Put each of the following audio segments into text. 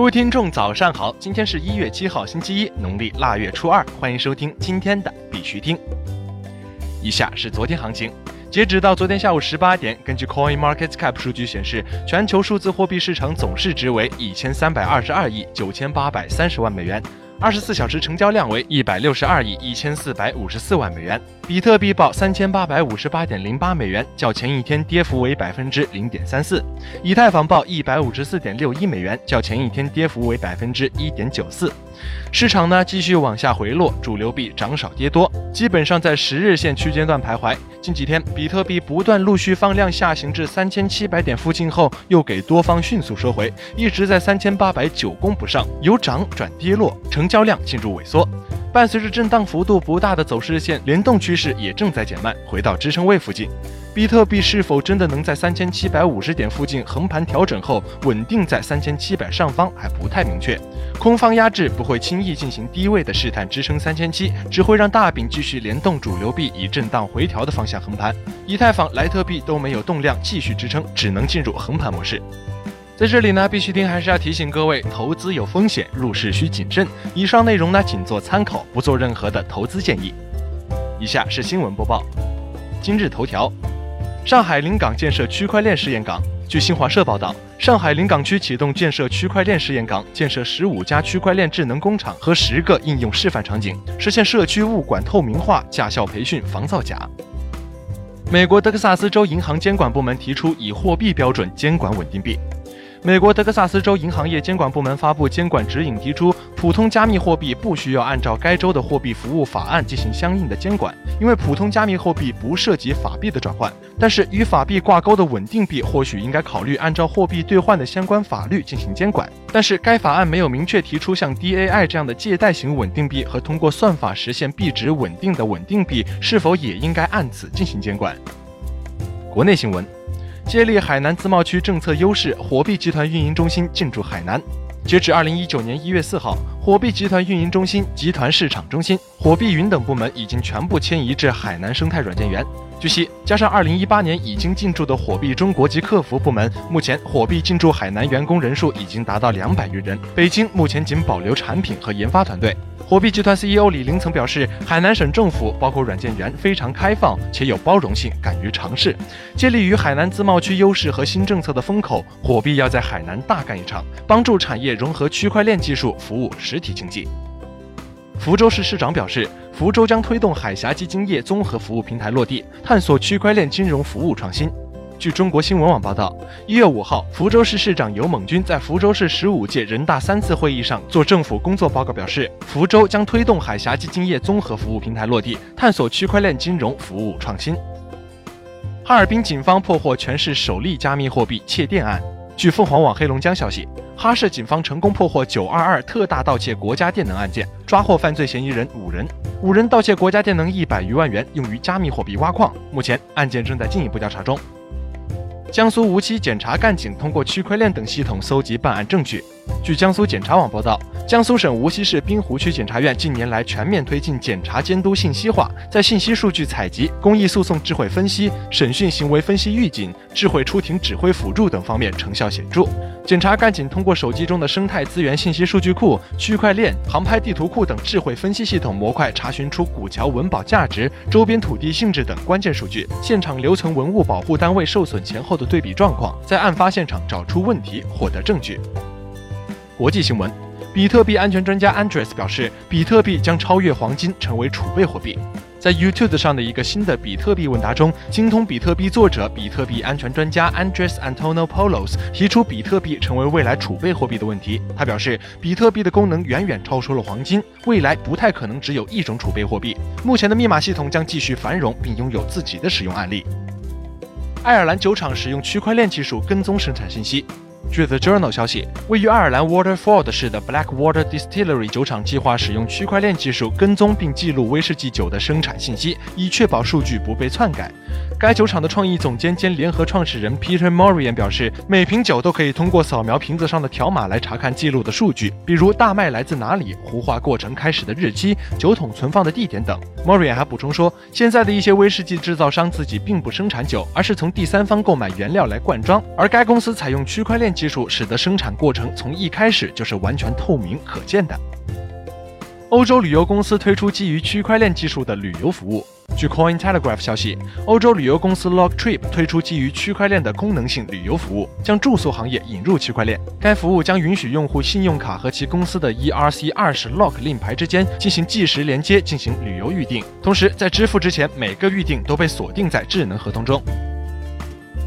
各位听众，早上好！今天是一月七号，星期一，农历腊月初二。欢迎收听今天的必须听。以下是昨天行情，截止到昨天下午十八点，根据 Coin Market Cap 数据显示，全球数字货币市场总市值为一千三百二十二亿九千八百三十万美元。二十四小时成交量为一百六十二亿一千四百五十四万美元，比特币报三千八百五十八点零八美元，较前一天跌幅为百分之零点三四；以太坊报一百五十四点六一美元，较前一天跌幅为百分之一点九四。市场呢继续往下回落，主流币涨少跌多，基本上在十日线区间段徘徊。近几天，比特币不断陆续放量下行至三千七百点附近后，又给多方迅速收回，一直在三千八百九攻不上，由涨转跌落，成交量进入萎缩。伴随着震荡幅度不大的走势线联动趋势也正在减慢，回到支撑位附近。比特币是否真的能在三千七百五十点附近横盘调整后稳定在三千七百上方还不太明确。空方压制不会轻易进行低位的试探支撑三千七，只会让大饼继续联动主流币以震荡回调的方向横盘。以太坊、莱特币都没有动量继续支撑，只能进入横盘模式。在这里呢，必须听还是要提醒各位，投资有风险，入市需谨慎。以上内容呢，仅做参考，不做任何的投资建议。以下是新闻播报。今日头条：上海临港建设区块链试验港。据新华社报道，上海临港区启动建设区块链试验港，建设十五家区块链智能工厂和十个应用示范场景，实现社区物管透明化、驾校培训防造假。美国德克萨斯州银行监管部门提出以货币标准监管稳定币。美国德克萨斯州银行业监管部门发布监管指引，提出普通加密货币不需要按照该州的货币服务法案进行相应的监管，因为普通加密货币不涉及法币的转换。但是与法币挂钩的稳定币或许应该考虑按照货币兑换的相关法律进行监管。但是该法案没有明确提出像 DAI 这样的借贷型稳定币和通过算法实现币值稳定的稳定币是否也应该按此进行监管。国内新闻。借力海南自贸区政策优势，火币集团运营中心进驻海南。截止二零一九年一月四号，火币集团运营中心、集团市场中心、火币云等部门已经全部迁移至海南生态软件园。据悉，加上二零一八年已经进驻的火币中国及客服部门，目前火币进驻海南员工人数已经达到两百余人。北京目前仅保留产品和研发团队。火币集团 CEO 李林曾表示，海南省政府包括软件园非常开放且有包容性，敢于尝试。借力于海南自贸区优势和新政策的风口，火币要在海南大干一场，帮助产业融合区块链技术，服务实体经济。福州市市长表示，福州将推动海峡基金业综合服务平台落地，探索区块链金融服务创新。据中国新闻网报道，一月五号，福州市市长尤猛军在福州市十五届人大三次会议上做政府工作报告，表示福州将推动海峡基金业综合服务平台落地，探索区块链金融服务创新。哈尔滨警方破获全市首例加密货币窃电案。据凤凰网黑龙江消息，哈市警方成功破获九二二特大盗窃国家电能案件，抓获犯罪嫌疑人五人，五人盗窃国家电能一百余万元，用于加密货币挖矿。目前案件正在进一步调查中。江苏无锡检察干警通过区块链等系统搜集办案证据。据江苏检察网报道，江苏省无锡市滨湖区检察院近年来全面推进检察监督信息化，在信息数据采集、公益诉讼智慧分析、审讯行为分析预警、智慧出庭指挥辅助等方面成效显著。检察干警通过手机中的生态资源信息数据库、区块链、航拍地图库等智慧分析系统模块，查询出古桥文保价值、周边土地性质等关键数据，现场留存文物保护单位受损前后的对比状况，在案发现场找出问题，获得证据。国际新闻：比特币安全专家 Andres 表示，比特币将超越黄金，成为储备货币。在 YouTube 上的一个新的比特币问答中，精通比特币作者、比特币安全专家 Andres Antono Polos 提出比特币成为未来储备货币的问题。他表示，比特币的功能远远超出了黄金，未来不太可能只有一种储备货币。目前的密码系统将继续繁荣，并拥有自己的使用案例。爱尔兰酒厂使用区块链技术跟踪生产信息。据 The Journal 消息，位于爱尔兰 Waterford 市的 Blackwater Distillery 酒厂计划使用区块链技术跟踪并记录威士忌酒的生产信息，以确保数据不被篡改。该酒厂的创意总监兼联合创始人 Peter Morian 表示，每瓶酒都可以通过扫描瓶子上的条码来查看记录的数据，比如大麦来自哪里、糊化过程开始的日期、酒桶存放的地点等。Morian 还补充说，现在的一些威士忌制造商自己并不生产酒，而是从第三方购买原料来灌装，而该公司采用区块链。技术使得生产过程从一开始就是完全透明可见的。欧洲旅游公司推出基于区块链技术的旅游服务。据 Coin Telegraph 消息，欧洲旅游公司 Log Trip 推出基于区块链的功能性旅游服务，将住宿行业引入区块链。该服务将允许用户信用卡和其公司的 ERC 二十 Log 令牌之间进行即时连接，进行旅游预订。同时，在支付之前，每个预订都被锁定在智能合同中。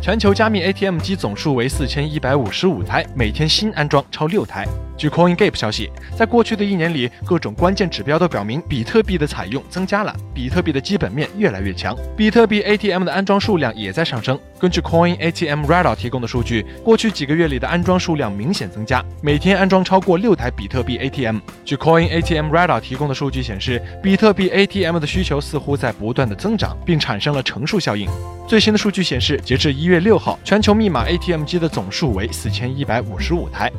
全球加密 ATM 机总数为四千一百五十五台，每天新安装超六台。据 CoinGate 消息，在过去的一年里，各种关键指标都表明比特币的采用增加了，比特币的基本面越来越强，比特币 ATM 的安装数量也在上升。根据 Coin ATM Radar 提供的数据，过去几个月里的安装数量明显增加，每天安装超过六台比特币 ATM。据 Coin ATM Radar 提供的数据显示，比特币 ATM 的需求似乎在不断的增长，并产生了乘数效应。最新的数据显示，截至一月六号，全球密码 ATM 机的总数为四千一百五十五台。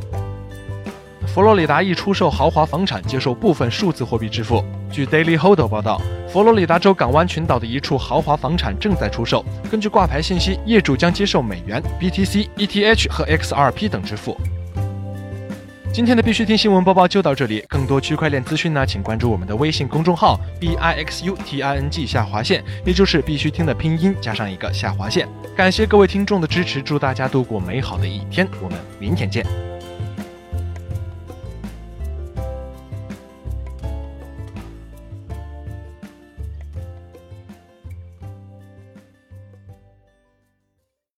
佛罗里达一出售豪华房产，接受部分数字货币支付。据 Daily hodel 报道，佛罗里达州港湾群岛的一处豪华房产正在出售。根据挂牌信息，业主将接受美元、BTC、ETH 和 XRP 等支付。今天的必须听新闻播报就到这里，更多区块链资讯呢，请关注我们的微信公众号 b i x u t i n g 下划线，也就是必须听的拼音加上一个下划线。感谢各位听众的支持，祝大家度过美好的一天，我们明天见。